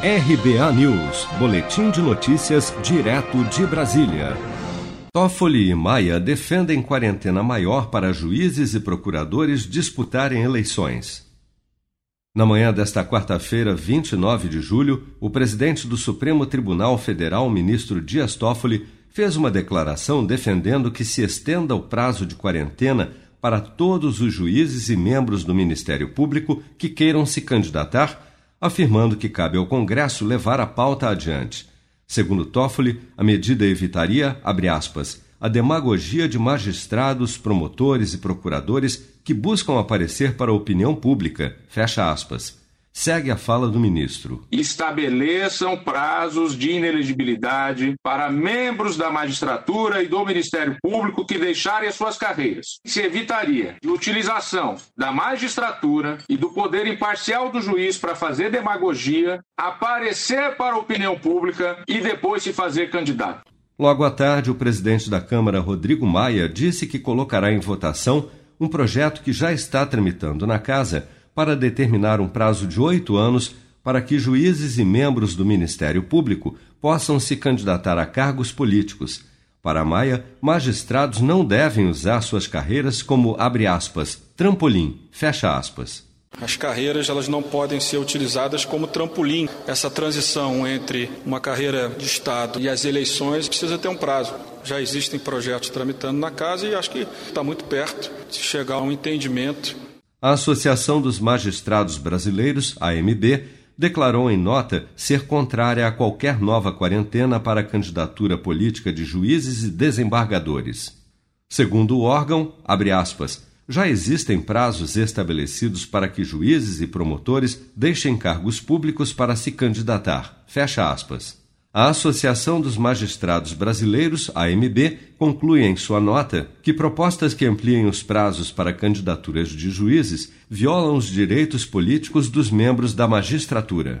RBA News, Boletim de Notícias, direto de Brasília. Toffoli e Maia defendem quarentena maior para juízes e procuradores disputarem eleições. Na manhã desta quarta-feira, 29 de julho, o presidente do Supremo Tribunal Federal, ministro Dias Toffoli, fez uma declaração defendendo que se estenda o prazo de quarentena para todos os juízes e membros do Ministério Público que queiram se candidatar afirmando que cabe ao Congresso levar a pauta adiante. Segundo Toffoli, a medida evitaria, aspas, a demagogia de magistrados, promotores e procuradores que buscam aparecer para a opinião pública, fecha aspas. Segue a fala do ministro. Estabeleçam prazos de inelegibilidade para membros da magistratura e do Ministério Público que deixarem as suas carreiras. Se evitaria a utilização da magistratura e do poder imparcial do juiz para fazer demagogia, aparecer para a opinião pública e depois se fazer candidato. Logo à tarde, o presidente da Câmara, Rodrigo Maia, disse que colocará em votação um projeto que já está tramitando na casa para determinar um prazo de oito anos para que juízes e membros do Ministério Público possam se candidatar a cargos políticos. Para Maia, magistrados não devem usar suas carreiras como, abre aspas, trampolim, fecha aspas. As carreiras elas não podem ser utilizadas como trampolim. Essa transição entre uma carreira de Estado e as eleições precisa ter um prazo. Já existem projetos tramitando na casa e acho que está muito perto de chegar a um entendimento a Associação dos Magistrados Brasileiros, AMB, declarou em nota ser contrária a qualquer nova quarentena para a candidatura política de juízes e desembargadores. Segundo o órgão, aspas, já existem prazos estabelecidos para que juízes e promotores deixem cargos públicos para se candidatar. Fecha aspas. A Associação dos Magistrados Brasileiros, AMB, conclui em sua nota que propostas que ampliem os prazos para candidaturas de juízes violam os direitos políticos dos membros da magistratura.